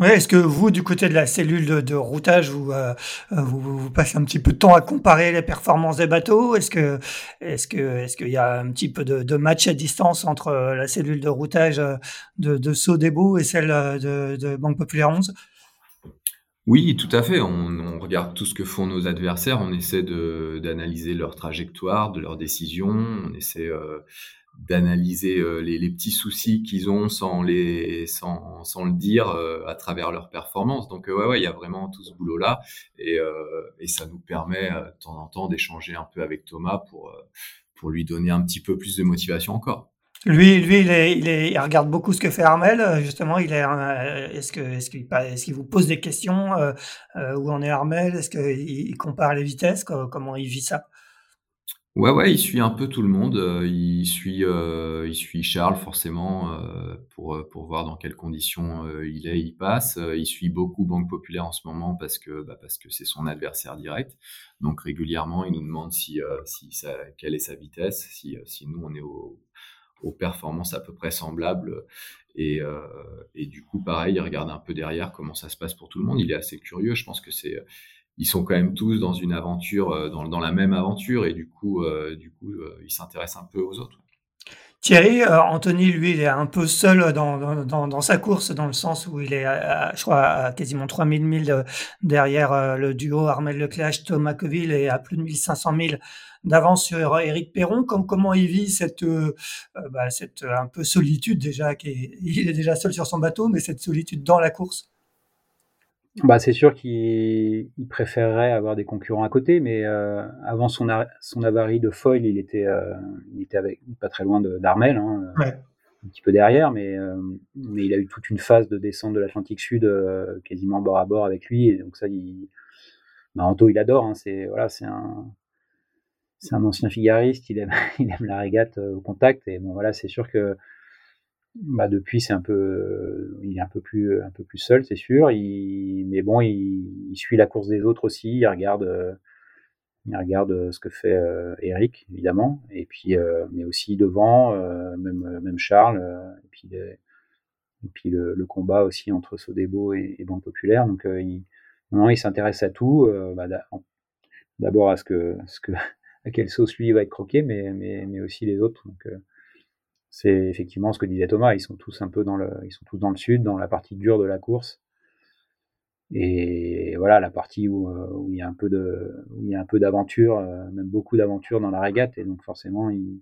Ouais, est-ce que vous, du côté de la cellule de, de routage, vous, euh, vous, vous, passez un petit peu de temps à comparer les performances des bateaux? Est-ce que, est-ce que, est-ce qu'il y a un petit peu de, de, match à distance entre euh, la cellule de routage euh, de, de Sodebo et celle de, de Banque Populaire 11 oui, tout à fait. On, on, regarde tout ce que font nos adversaires. On essaie d'analyser leur trajectoire, de leurs décisions. On essaie euh, d'analyser euh, les, petits soucis qu'ils ont sans les sans, sans le dire euh, à travers leur performance. Donc euh, ouais ouais, il y a vraiment tout ce boulot là et, et ça nous permet de temps en temps d'échanger un peu avec Thomas pour pour lui donner un petit peu plus de motivation encore. Lui, lui, il, est, il, regarde beaucoup ce que fait Armel. Justement, il est. Est-ce que, est-ce qu'il, est-ce vous pose des questions Où en est Armel? Est-ce qu'il compare les vitesses? Comment il vit ça? Ouais, ouais, il suit un peu tout le monde. Euh, il suit, euh, il suit Charles forcément euh, pour pour voir dans quelles conditions il est, il passe. il suit beaucoup Banque Populaire en ce moment parce que bah, parce que c'est son adversaire direct. Donc régulièrement, il nous demande si si ça, quelle est sa vitesse, si si nous on est au, aux performances à peu près semblables. Et, et du coup, pareil, il regarde un peu derrière comment ça se passe pour tout le monde. Il est assez curieux. Je pense que c'est ils sont quand même tous dans une aventure, euh, dans, la même aventure, et du coup, euh, du coup, euh, ils s'intéressent un peu aux autres. Thierry, Anthony, lui, il est un peu seul dans, sa course, dans le sens où il est, à, je crois, à quasiment 3000 milles derrière le duo Armel Leclerc, Thomas Coville et à plus de 1500 milles d'avance sur Eric Perron. Comme, comment il vit cette, bah, cette un peu solitude déjà, qui il est déjà seul sur son bateau, mais cette solitude dans la course? Bah, c'est sûr qu'il préférerait avoir des concurrents à côté, mais euh, avant son, son avarie de foil, il était, euh, il était avec, pas très loin d'Armel, hein, un petit peu derrière, mais, euh, mais il a eu toute une phase de descente de l'Atlantique Sud quasiment bord à bord avec lui, et donc ça, il, bah, Anto, il adore, hein, c'est voilà, c'est un, c'est un ancien figariste, il aime, il aime la régate au contact, et bon voilà, c'est sûr que bah depuis c'est un peu euh, il est un peu plus un peu plus seul c'est sûr. Il, mais bon il, il, suit la course des autres aussi. Il regarde euh, il regarde euh, ce que fait Eric évidemment. Et puis mais aussi devant même même Charles et puis et puis le, le, combat aussi entre Sodebo et, Banque Populaire. Donc il non, il s'intéresse à tout bah, d'abord à ce que ce que à quelle sauce lui va être croqué mais mais mais aussi les autres. Donc c'est effectivement ce que disait Thomas. Ils sont tous un peu dans le, ils sont tous dans le sud, dans la partie dure de la course. Et voilà, la partie où, euh, il y a un peu de, où il y a un peu d'aventure, euh, même beaucoup d'aventure dans la régate. Et donc forcément, ils,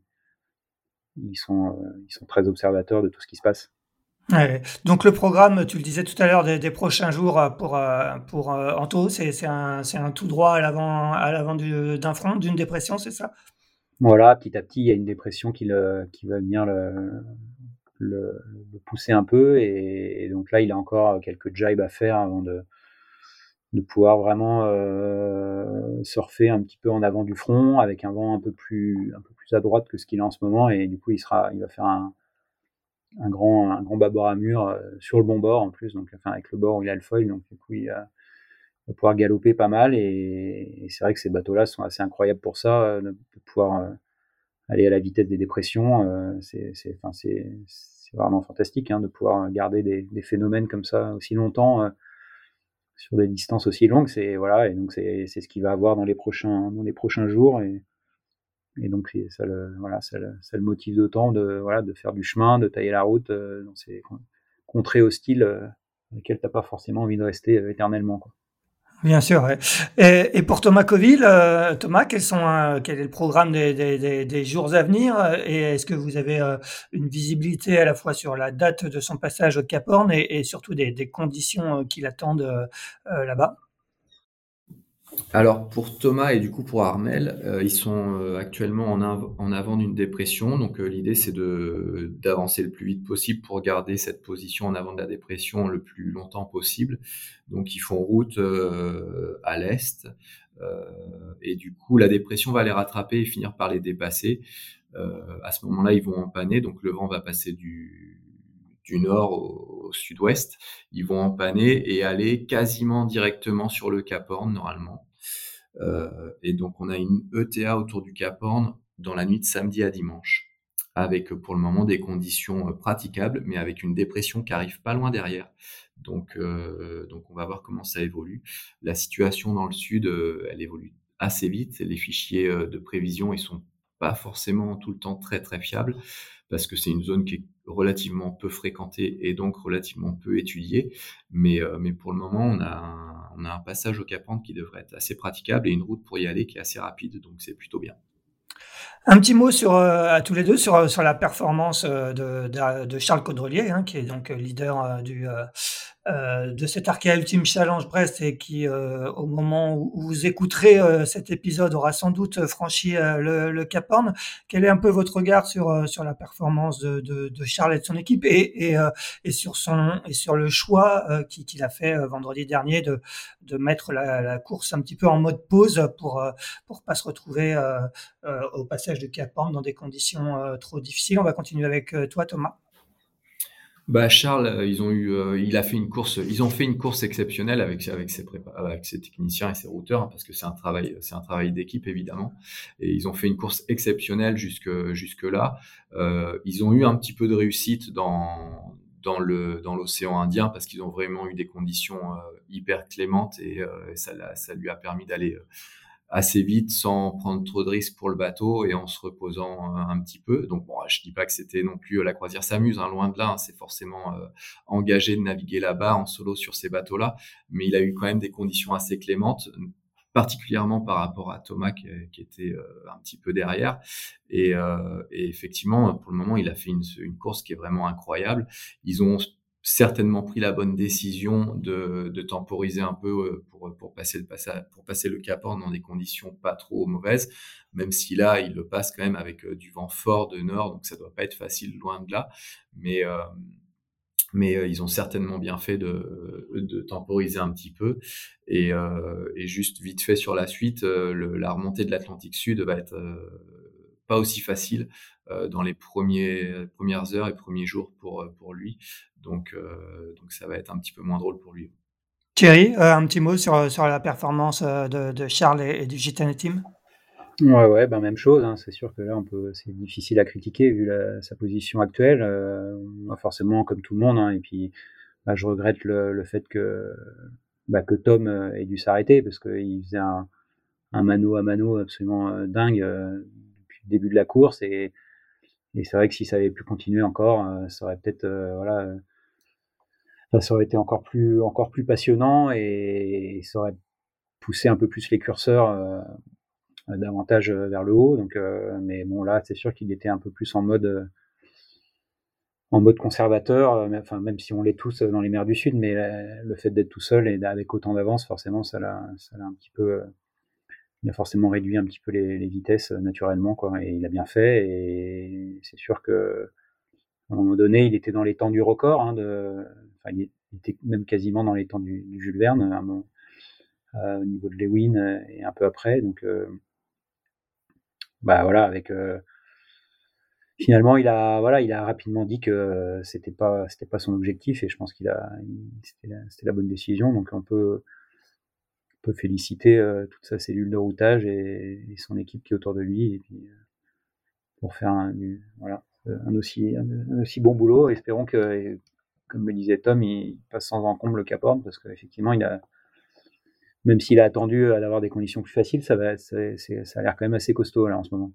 sont, euh, ils sont très observateurs de tout ce qui se passe. Donc le programme, tu le disais tout à l'heure, des, prochains jours pour pour Anto, c'est un, un tout droit à l'avant d'un front, d'une dépression, c'est ça? Voilà, petit à petit, il y a une dépression qui, le, va venir le, pousser un peu. Et, donc là, il a encore quelques jibes à faire avant de, pouvoir vraiment euh, surfer un petit peu en avant du front avec un vent un peu plus, à droite que ce qu'il a en ce moment. Et du coup, il, sera, il va faire un, grand, bâbord à mur euh, sur le bon bord en plus, donc enfin, avec le bord où il a le foil. Donc du coup, a, va pouvoir galoper pas mal. Et, c'est vrai que ces bateaux-là sont assez incroyables pour ça, euh, de, pouvoir euh, aller à la vitesse des dépressions. Euh, c'est vraiment fantastique hein, de pouvoir garder des, phénomènes comme ça aussi longtemps sur des distances aussi longues. C'est voilà, et donc c'est ce qu'il va avoir dans les prochains dans les prochains jours. Et, et donc ça le voilà, ça le motive d'autant de voilà de faire du chemin, de tailler la route dans ces contrées hostiles dans lesquelles t'as pas forcément envie de rester éternellement. Quoi. Bien sûr. Et, et, pour Thomas Coville, euh, Thomas, quels sont, euh, quel est le programme des, des, des, jours à venir Et est-ce que vous avez euh, une visibilité à la fois sur la date de son passage au Cap Horn et, et surtout des, conditions qui l'attendent là-bas? Alors pour Thomas et du coup pour Armel, euh, ils sont euh, actuellement en, avant d'une dépression. Donc euh, l'idée c'est d'avancer le plus vite possible pour garder cette position en avant de la dépression le plus longtemps possible. Donc ils font route à l'est et du coup la dépression va les rattraper et finir par les dépasser. à ce moment-là ils vont empanner, donc le vent va passer du du nord au, sud-ouest, ils vont empanner et aller quasiment directement sur le Cap Horn normalement. Euh, et donc on a une ETA autour du Cap Horn dans la nuit de samedi à dimanche, avec pour le moment des conditions euh, praticables, mais avec une dépression qui arrive pas loin derrière. Donc, euh, donc on va voir comment ça évolue. La situation dans le sud, elle évolue assez vite. Les fichiers de prévision, ils sont pas forcément tout le temps très très fiables parce que c'est une zone qui est relativement peu fréquentée et donc relativement peu étudiée. Mais, euh, mais pour le moment, on a, un, on a un passage au Cap qui devrait être assez praticable et une route pour y aller qui est assez rapide, donc c'est plutôt bien. Un petit mot sur, euh, à tous les deux sur, sur la performance euh, de, de, Charles Caudrelier, hein, qui est donc leader du, euh, de cet Arkea Ultime Challenge Brest et qui, euh, au moment où vous écouterez euh, cet épisode, aura sans doute franchi le, le, Cap Horn. Quel est un peu votre regard sur sur la performance de, de, de Charles et de son équipe et, et, et sur son et sur le choix qu'il a fait vendredi dernier de de mettre la, la, course un petit peu en mode pause pour pour pas se retrouver au passage de Cap Horn dans des conditions trop difficiles. On va continuer avec toi, Thomas. Bah Charles, euh, ils ont eu, euh, il a fait une course, ils ont fait une course exceptionnelle avec ses avec ses techniciens et ses routeurs hein, parce que c'est un travail, c'est un travail d'équipe évidemment. Et ils ont fait une course exceptionnelle jusque jusque là. Euh, ils ont eu un petit peu de réussite dans dans le dans l'océan Indien parce qu'ils ont vraiment eu des conditions hyper clémentes et, ça ça lui a permis d'aller assez vite sans prendre trop de risques pour le bateau et en se reposant un petit peu. Donc bon, je dis pas que c'était non plus la croisière s'amuse, hein, loin de là. Hein, c'est forcément engagé de naviguer là-bas en solo sur ces bateaux-là, mais il a eu quand même des conditions assez clémentes, particulièrement par rapport à Thomas qui, était euh, un petit peu derrière. Et, euh, et, effectivement, pour le moment, il a fait une, une, course qui est vraiment incroyable. Ils ont certainement pris la bonne décision de, de temporiser un peu euh, pour, pour, passer le pour passer le Cap Horn dans des conditions pas trop mauvaises, même si là, il le passe quand même avec du vent fort de nord, donc ça doit pas être facile loin de là. Mais euh, mais euh, ils ont certainement bien fait de, de temporiser un petit peu. Et, euh, et, juste vite fait sur la suite, euh, la remontée de l'Atlantique Sud va être pas aussi facile dans les premiers, premières heures et premiers jours pour, pour lui. Donc, donc ça va être un petit peu moins drôle pour lui. Thierry, un petit mot sur, sur la performance de, de Charles et, et du Gitane Team? Ouais, ouais, ben même chose. Hein. C'est sûr que là, on peut, c'est difficile à critiquer vu la, sa position actuelle. Euh, forcément, comme tout le monde. Hein. Et puis, bah, je regrette le, le, fait que, bah, que Tom euh, ait dû s'arrêter parce qu'il faisait un, un mano à mano absolument euh, dingue euh, début de la course. Et, et c'est vrai que si ça avait pu continuer encore, ça aurait peut-être, voilà, ça aurait été encore plus, encore plus passionnant et, ça aurait poussé un peu plus les curseurs euh, davantage euh, vers le haut. Donc, euh, mais bon, là, c'est sûr qu'il était un peu plus en mode en mode conservateur, enfin, même si on l'est tous dans les mers du Sud, mais le fait d'être tout seul et avec autant d'avance, forcément, ça ça l'a un petit peu, il a forcément réduit un petit peu les, vitesses naturellement, quoi. Et il a bien fait. Et c'est sûr que à un moment donné, il était dans les temps du record, hein, de, enfin, il était même quasiment dans les temps du, Jules Verne, euh, au niveau de Lewin et un peu après. Donc, bah voilà, avec euh, finalement il a voilà il a rapidement dit que c'était pas c'était pas son objectif et je pense qu'il a c'était la, la, bonne décision donc on peut peut féliciter euh, toute sa cellule de routage et, son équipe qui est autour de lui et puis euh, pour faire un, voilà un aussi un, aussi bon boulot espérons que comme le disait Tom il passe sans encombre le Cap Horn parce qu'effectivement même s'il a attendu à avoir des conditions plus faciles, ça, va, ça a l'air quand même assez costaud là en ce moment.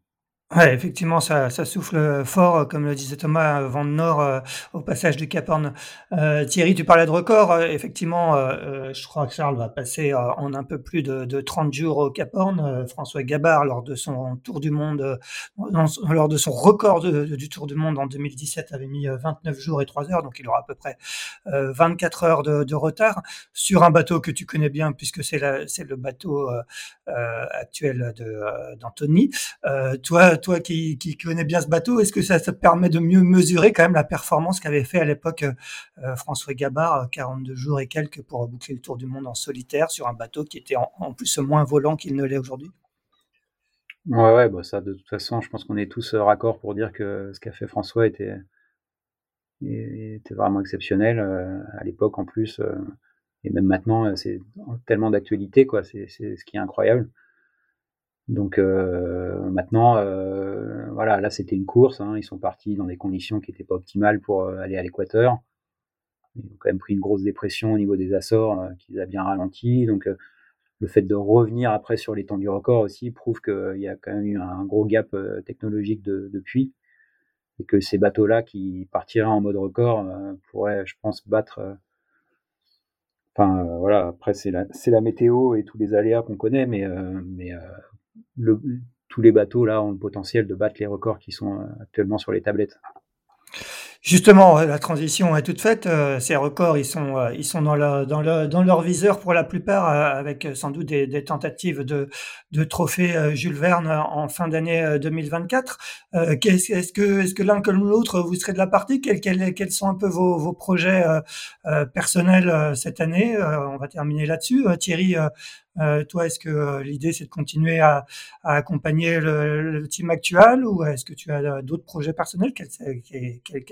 Ouais, effectivement, ça, ça souffle fort, comme le disait Thomas, vent de nord euh, au passage du Cap Horn. Euh, Thierry, tu parlais de record. Euh, effectivement, euh, je crois que Charles va passer en un peu plus de, de 30 jours au Cap Horn. François Gabard, lors de son tour du monde, lors de son record du tour du monde en 2017, avait mis 29 jours et 3 heures, donc il aura à peu près 24 heures de, de, retard sur un bateau que tu connais bien, puisque c'est le bateau actuel d'Anthony. toi, toi qui, connais bien ce bateau, est-ce que ça te permet de mieux mesurer quand même la performance qu'avait fait à l'époque euh, François Gabard, 42 jours et quelques pour boucler le tour du monde en solitaire sur un bateau qui était en, plus moins volant qu'il ne l'est aujourd'hui? Ouais, ouais, bah ça, de toute façon, je pense qu'on est tous raccord pour dire que ce qu'a fait François était, vraiment exceptionnel euh, à l'époque en plus, euh, et même maintenant, c'est tellement d'actualité, quoi. C'est ce qui est incroyable. Donc euh, maintenant, euh, voilà, là c'était une course. Hein, ils sont partis dans des conditions qui n'étaient pas optimales pour euh, aller à l'équateur. Ils ont quand même pris une grosse dépression au niveau des Açores, euh, qui les a bien ralenti. Donc euh, le fait de revenir après sur les temps du record aussi prouve qu'il y a quand même eu un gros gap technologique de, depuis. Et que ces bateaux-là qui partiraient en mode record pourraient, je pense, battre. Enfin voilà, après c'est la, la météo et tous les aléas qu'on connaît, mais, mais tous les bateaux là ont le potentiel de battre les records qui sont euh, actuellement sur les tablettes. Justement, la transition est toute faite. Euh, ces records, ils sont, euh, ils sont dans, le, dans, le, dans leur viseur pour la plupart, avec sans doute des, tentatives de, de trophée Jules Verne en fin d'année 2024. Est-ce que, est-ce que l'un comme l'autre, vous serez de la partie? Quels, quels, quels, sont un peu vos, vos projets personnels cette année? On va terminer là-dessus. Thierry, euh, toi, est-ce que euh, l'idée c'est de continuer à, accompagner le, team actuel ou est-ce que tu as euh, d'autres projets personnels? Quels,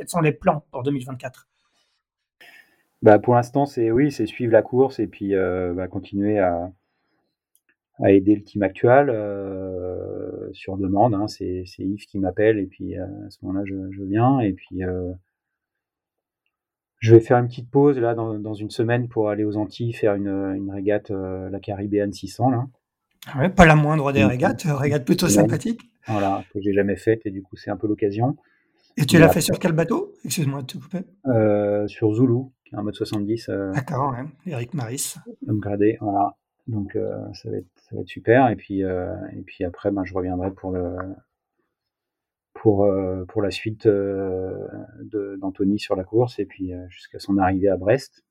sont les plans pour 2024 bah, Pour l'instant, c'est oui, c'est suivre la course et puis bah, continuer à, aider le team actuel sur demande. Hein. C'est Yves qui m'appelle et puis à ce moment-là, je, je, viens et puis je vais faire une petite pause là dans, dans, une semaine pour aller aux Antilles faire une, une régate, euh, la Caribéenne 600 là. Ah pas la moindre des régates, régate plutôt sympathique. Voilà, que j'ai jamais faite et du coup c'est un peu l'occasion. Et tu l'as fait sur quel bateau? Excuse-moi de te couper. sur Zulu, qui est un mode 70. D'accord, ouais. Eric Maris. Upgradé, voilà. Donc ça, va être, ça va être super. Et puis, et puis après, ben, je reviendrai pour le, pour, euh, pour la suite euh, d'Anthony sur la course et puis euh, jusqu'à son arrivée à Brest.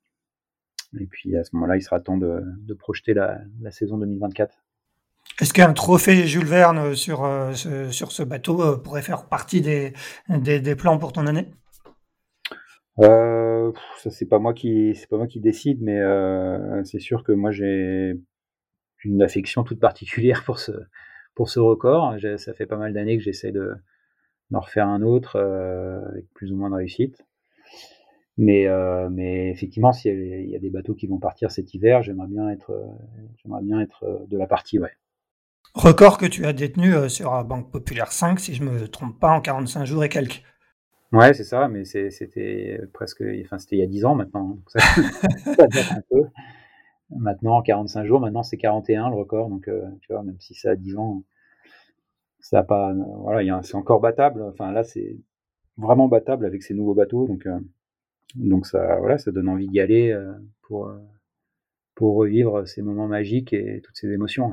Et puis à ce moment-là, il sera temps de, de projeter la, la, saison 2024. Est-ce qu'un trophée Jules Verne sur, ce, sur ce bateau pourrait faire partie des, des, des plans pour ton année? Euh, ça c'est pas moi qui c'est pas moi qui décide, mais euh, c'est sûr que moi j'ai une affection toute particulière pour ce pour ce record. Ça fait pas mal d'années que j'essaie de d'en refaire un autre euh, avec plus ou moins de réussite. Mais, euh, mais effectivement, s'il y, a des bateaux qui vont partir cet hiver, j'aimerais bien être, j'aimerais bien être de la partie, ouais. Record que tu as détenu sur Banque Populaire 5, si je me trompe pas, en 45 jours et quelques. Ouais, c'est ça, mais c'était presque, enfin c'était il y a 10 ans maintenant, hein, ça, un peu. Maintenant, 45 jours, maintenant c'est 41 le record, donc euh, tu vois, même si ça a 10 ans, ça pas, voilà, c'est encore battable. Enfin là, c'est vraiment battable avec ces nouveaux bateaux, donc euh, donc ça, voilà, ça donne envie d'y aller euh, pour euh, pour revivre ces moments magiques et toutes ces émotions.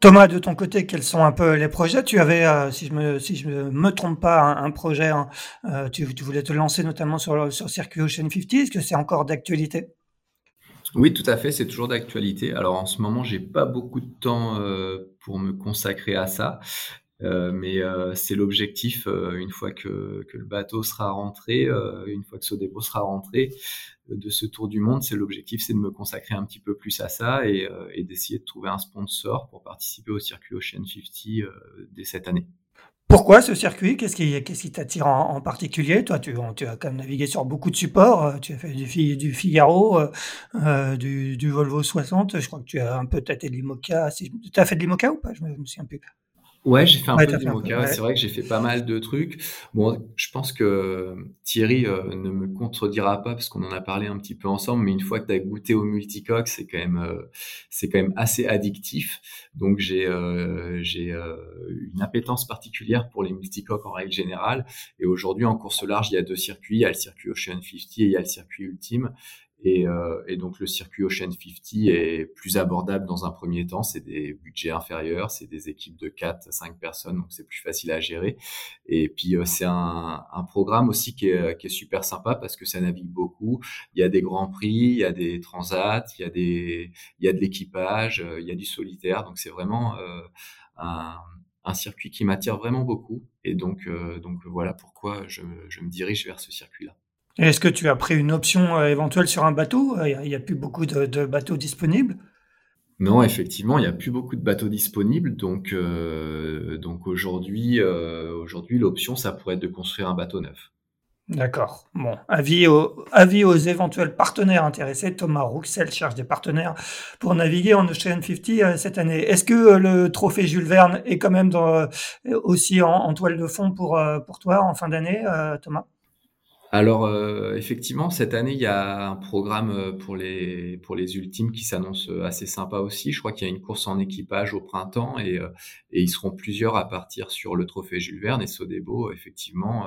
Thomas, de ton côté, quels sont un peu les projets? Tu avais, si je me si je me trompe pas, un, projet. Hein, tu, voulais te lancer notamment sur sur Circuit Ocean 50. Est-ce que c'est encore d'actualité? Oui, tout à fait, c'est toujours d'actualité. Alors en ce moment, j'ai pas beaucoup de temps euh, pour me consacrer à ça, euh, mais euh, c'est l'objectif une fois que, que, le bateau sera rentré, une fois que ce dépôt sera rentré de ce tour du monde, c'est l'objectif, c'est de me consacrer un petit peu plus à ça et, et d'essayer de trouver un sponsor pour participer au circuit Ocean 50 dès cette année. Pourquoi ce circuit? Qu'est-ce qui, qu'est-ce qui t'attire en, particulier? Toi, tu, tu, as quand même navigué sur beaucoup de supports. Euh, tu as fait du, Figaro, euh, euh, du, Volvo 60. Je crois que tu as un peu tâté de l'IMOCA. Tu as fait de l'IMOCA ou pas? Je me souviens plus. Ouais, j'ai fait un peu d'IMOCA. C'est vrai que j'ai fait pas mal de trucs. Bon, je pense que Thierry euh, ne me contredira pas parce qu'on en a parlé un petit peu ensemble, mais une fois que tu as goûté au multicoque, c'est quand même euh, c'est quand même assez addictif. Donc j'ai euh, j'ai une appétence particulière pour les multicoques en règle générale. Et aujourd'hui en course large, il y a deux circuits, il y a le circuit Ocean 50 et il y a le circuit Ultime. Et, euh, et, donc le circuit Ocean 50 est plus abordable dans un premier temps. C'est des budgets inférieurs, c'est des équipes de 4 5 personnes, donc c'est plus facile à gérer. Et puis euh, c'est un, un, programme aussi qui est, qui est, super sympa parce que ça navigue beaucoup. Il y a des grands prix, il y a des transats, il y a des, il y a de l'équipage, euh, il y a du solitaire. Donc c'est vraiment euh, un, un, circuit qui m'attire vraiment beaucoup. Et donc, euh, donc voilà pourquoi je, je me dirige vers ce circuit-là. Est-ce que tu as pris une option euh, éventuelle sur un bateau? Il n'y a, plus beaucoup de, bateaux disponibles Non, effectivement, il n'y a plus beaucoup de bateaux disponibles. Donc, euh, donc aujourd'hui, euh, aujourd'hui, l'option, ça pourrait être de construire un bateau neuf. D'accord. Bon, avis aux, avis aux éventuels partenaires intéressés. Thomas Rouxel cherche des partenaires pour naviguer en Ocean 50 cette année. Est-ce que le trophée Jules Verne est quand même aussi en, toile de fond pour, pour toi en fin d'année, Thomas? Alors euh, effectivement, cette année, il y a un programme euh, pour les pour les ultimes qui s'annonce euh, assez sympa aussi. Je crois qu'il y a une course en équipage au printemps et, et ils seront plusieurs à partir sur le trophée Jules Verne et Sodebo. Effectivement,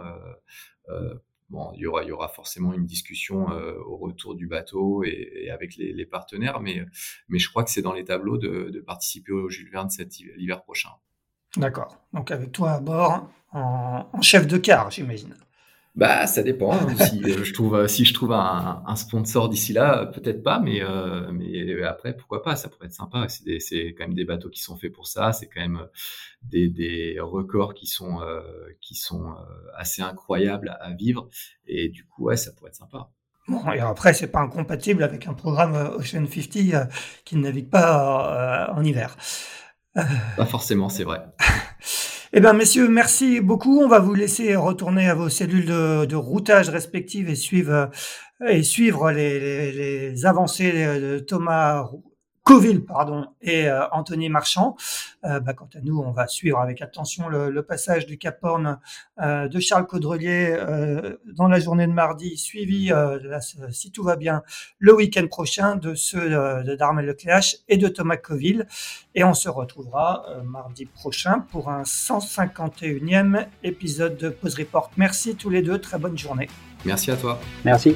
bon, il y aura il y aura forcément une discussion au retour du bateau et, avec les, les, partenaires, mais mais je crois que c'est dans les tableaux de, de participer au Jules Verne cet l'hiver prochain. D'accord. Donc avec toi à bord en, en chef de car, j'imagine. Bah, ça dépend. Hein. si euh, je trouve, euh, si je trouve un, un sponsor d'ici là, peut-être pas, mais euh, mais après, pourquoi pas Ça pourrait être sympa. C'est, c'est quand même des bateaux qui sont faits pour ça. C'est quand même des, des records qui sont qui sont assez incroyables à, vivre. Et du coup, ouais, ça pourrait être sympa. Bon, et après, c'est pas incompatible avec un programme Ocean 50 qui ne navigue pas en hiver. Pas forcément, c'est vrai. Eh bien, messieurs, merci beaucoup. On va vous laisser retourner à vos cellules de, routage respectives et suivre, et suivre les, avancées de Thomas Coville pardon, et euh, Anthony Marchand. Euh, bah, quant à nous, on va suivre avec attention le, le passage du Cap Horn euh, de Charles Caudrelier dans la journée de mardi, suivi, si tout va bien, le week-end prochain de ceux de Darmel Lecléache et de Thomas Coville. Et on se retrouvera mardi prochain pour un 151e épisode de Pause Report. Merci tous les deux, très bonne journée. Merci à toi. Merci.